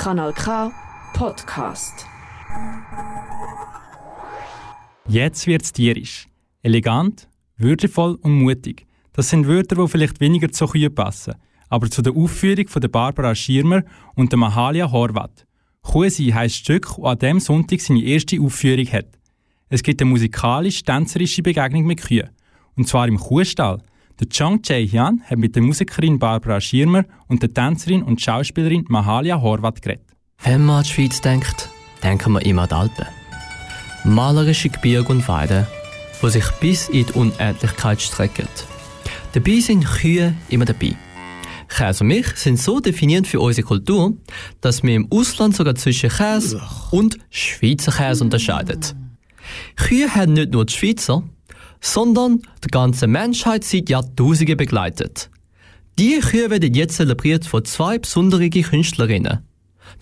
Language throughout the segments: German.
Kanal K Podcast. Jetzt wird's tierisch. Elegant, würdevoll und mutig. Das sind Wörter, die vielleicht weniger zu Kühen passen, aber zu der Aufführung von der Barbara Schirmer und der Mahalia Horvath. Kuhsi heisst Stück, das an diesem Sonntag seine erste Aufführung hat. Es gibt eine musikalisch-tänzerische Begegnung mit Kühen. Und zwar im Kuhstall. Der Chang Chae-hyun hat mit der Musikerin Barbara Schirmer und der Tänzerin und Schauspielerin Mahalia Horvath geredet. Wenn man an die Schweiz denkt, denken wir immer an die Alpen. Malerische Gebirge und Weiden, die sich bis in die Unendlichkeit strecken. Dabei sind Kühe immer dabei. Käse und Milch sind so definierend für unsere Kultur, dass wir im Ausland sogar zwischen Käse und Schweizer Käse unterscheiden. Kühe haben nicht nur die Schweizer, sondern die ganze Menschheit seit Jahrtausenden begleitet. Die Kühe werden jetzt zelebriert von zwei besonderen Künstlerinnen.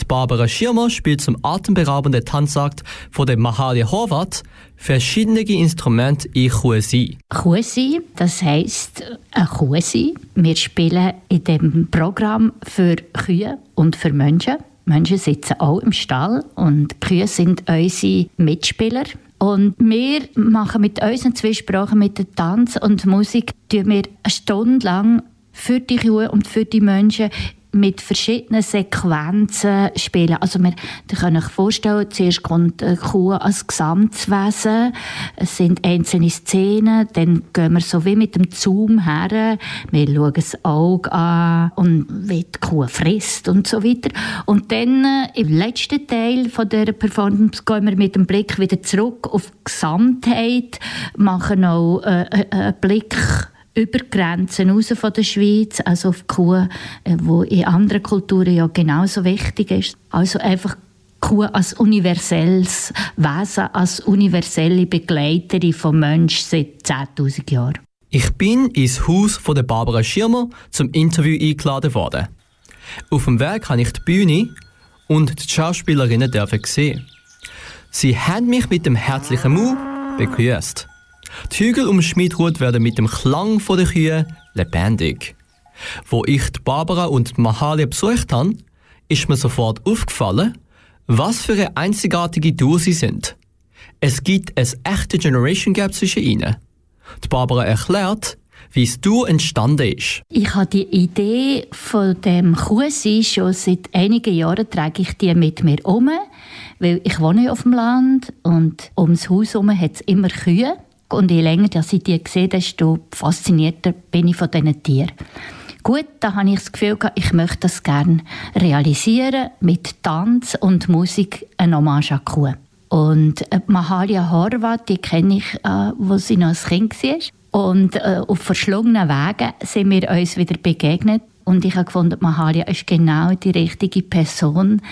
Die Barbara Schirmer spielt zum atemberaubenden Tanzakt von der Mahalia Horvath verschiedene Instrumente in Kuesi. Kuesi, das heisst ein Kuesi. Wir spielen in dem Programm für Kühe und für Menschen. Menschen sitzen auch im Stall und Kühe sind unsere Mitspieler. Und wir machen mit unseren Zwiesprachen, mit dem Tanz und Musik, wir eine Stunde lang für die Kühe und für die Menschen mit verschiedenen Sequenzen spielen. Also wir, könnt euch vorstellen, zuerst kommt eine Kuh als Gesamtwesen, es sind einzelne Szenen, dann gehen wir so wie mit dem Zoom her, wir schauen das Auge an und wie die Kuh frisst und so weiter. Und dann äh, im letzten Teil von der Performance gehen wir mit dem Blick wieder zurück auf die Gesamtheit, machen auch äh, äh einen Blick über die Grenzen raus von der Schweiz, also auf die Kuh, äh, wo in anderen Kulturen ja genauso wichtig ist. Also einfach Kuh als universelles Wesen, als universelle Begleiterin vom Menschen seit 10.000 Jahren. Ich bin ins Haus von der Barbara Schirmer zum Interview eingeladen worden. Auf dem Weg habe ich die Bühne und die Schauspielerinnen sehen. Sie haben mich mit dem herzlichen Mu begrüßt. Die Hügel um Schmidrut werden mit dem Klang der Kühe lebendig. Wo ich die Barbara und die Mahalia besucht habe, ist mir sofort aufgefallen, was für eine einzigartige Duo sie sind. Es gibt ein echte Generation Gap zwischen ihnen. Die Barbara erklärt, wie es Duo entstanden ist. Ich habe die Idee von dem Kuhsi schon seit einigen Jahren trage ich die mit mir um, weil ich wohne auf dem Land und ums Haus herum hat es immer Kühe. Und je länger dass ich die sehe, desto faszinierter bin ich von diesen Tieren. Gut, da habe ich das Gefühl, ich möchte das gerne realisieren mit Tanz und Musik, eine Hommage an Kuh. Und äh, Mahalia Horvath, die kenne ich, äh, wo sie noch ein Kind war. Und äh, auf verschlungenen Wegen sind wir uns wieder begegnet. Und ich habe gefunden, Mahalia ist genau die richtige Person,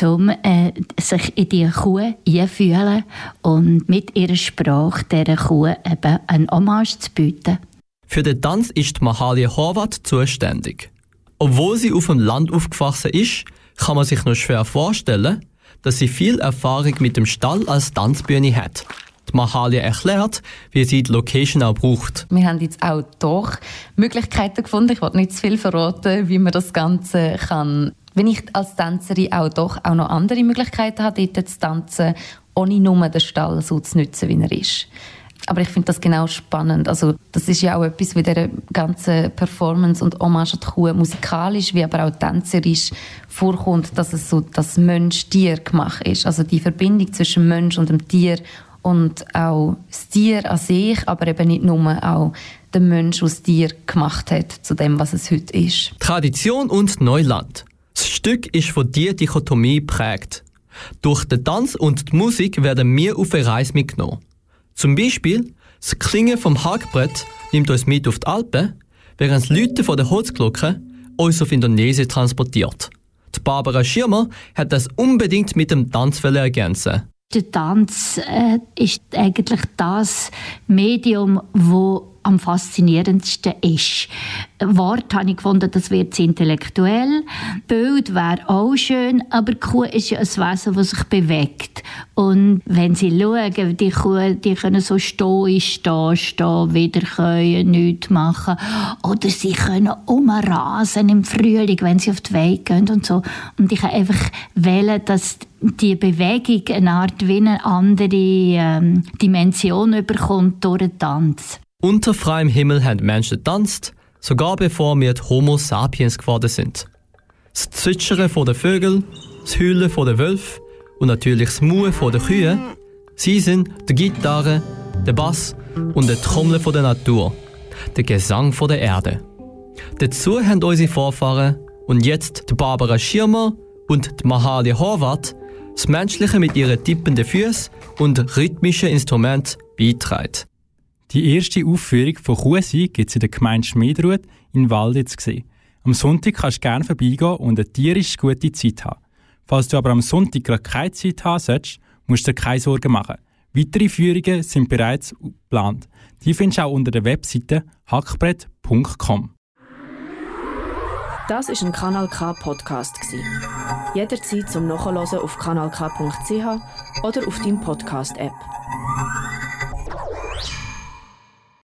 um äh, sich in diese Kuh einzufühlen und mit ihrer Sprache dieser Kuh eben ein Hommage zu bieten. Für den Tanz ist Mahalia Horvath zuständig. Obwohl sie auf dem Land aufgewachsen ist, kann man sich noch schwer vorstellen, dass sie viel Erfahrung mit dem Stall als Tanzbühne hat. Die Mahalia erklärt, wie sie die Location auch braucht. Wir haben jetzt auch doch Möglichkeiten gefunden. Ich wollte nicht zu viel verraten, wie man das Ganze kann. Wenn ich als Tänzerin auch doch auch noch andere Möglichkeiten habe, dort zu tanzen, ohne nur den Stall so zu nutzen, wie er ist. Aber ich finde das genau spannend. Also, das ist ja auch etwas wie der ganze Performance und Hommage an die Kuh musikalisch, wie aber auch tänzerisch vorkommt, dass es so das Mensch-Tier gemacht ist. Also die Verbindung zwischen Mensch und dem Tier und auch das Tier an sich, aber eben nicht nur auch der Mensch, das Tier gemacht hat, zu dem, was es heute ist. Tradition und Neuland. Das Stück ist von dieser Dichotomie geprägt. Durch den Tanz und die Musik werden wir auf eine Reise mitgenommen. Zum Beispiel, das Klingen vom Hackbrett nimmt uns mit auf die Alpen, während das Läuten von der Holzglocke uns auf Indonesien transportiert. Die Barbara Schirmer hat das unbedingt mit dem Tanz ergänzen. Der Tanz äh, ist eigentlich das Medium, wo am faszinierendsten ist. Wort habe ich gefunden, das wird intellektuell. Bild wäre auch schön, aber die Kuh ist ja ein Wesen, das sich bewegt. Und wenn sie schauen, die Kuh, die können so stoisch stehen, stehen, wieder können, nichts machen. Oder sie können umrasen im Frühling, wenn sie auf die Weide gehen und so. Und ich kann einfach wählen, dass die Bewegung eine Art wie eine andere ähm, Dimension überkommt durch den Tanz. Unter freiem Himmel haben Menschen getanzt, sogar bevor wir die Homo sapiens geworden sind. Das Zwitschern von den Vögeln, das Heulen von den Wölfen und natürlich das Muhen von den Kühen, sie sind die Gitarre, der Bass und der Trommel der Natur, der Gesang der Erde. Dazu haben unsere Vorfahren und jetzt die Barbara Schirmer und die Mahalia Horvath das Menschliche mit ihren tippenden Füßen und rhythmischen Instrumenten beiträgt. Die erste Aufführung von Kusi gibt es in der Gemeinde Schmiedrut in Walditz gesehen. Am Sonntag kannst du gerne vorbeigehen und eine tierisch gute Zeit haben. Falls du aber am Sonntag gerade keine Zeit haben solltest, musst du dir keine Sorgen machen. Weitere Führungen sind bereits geplant. Die findest du auch unter der Webseite hackbrett.com. Das ist ein Kanal K Podcast Jederzeit zum Nachhören auf kanalk.ch oder auf deinem Podcast App.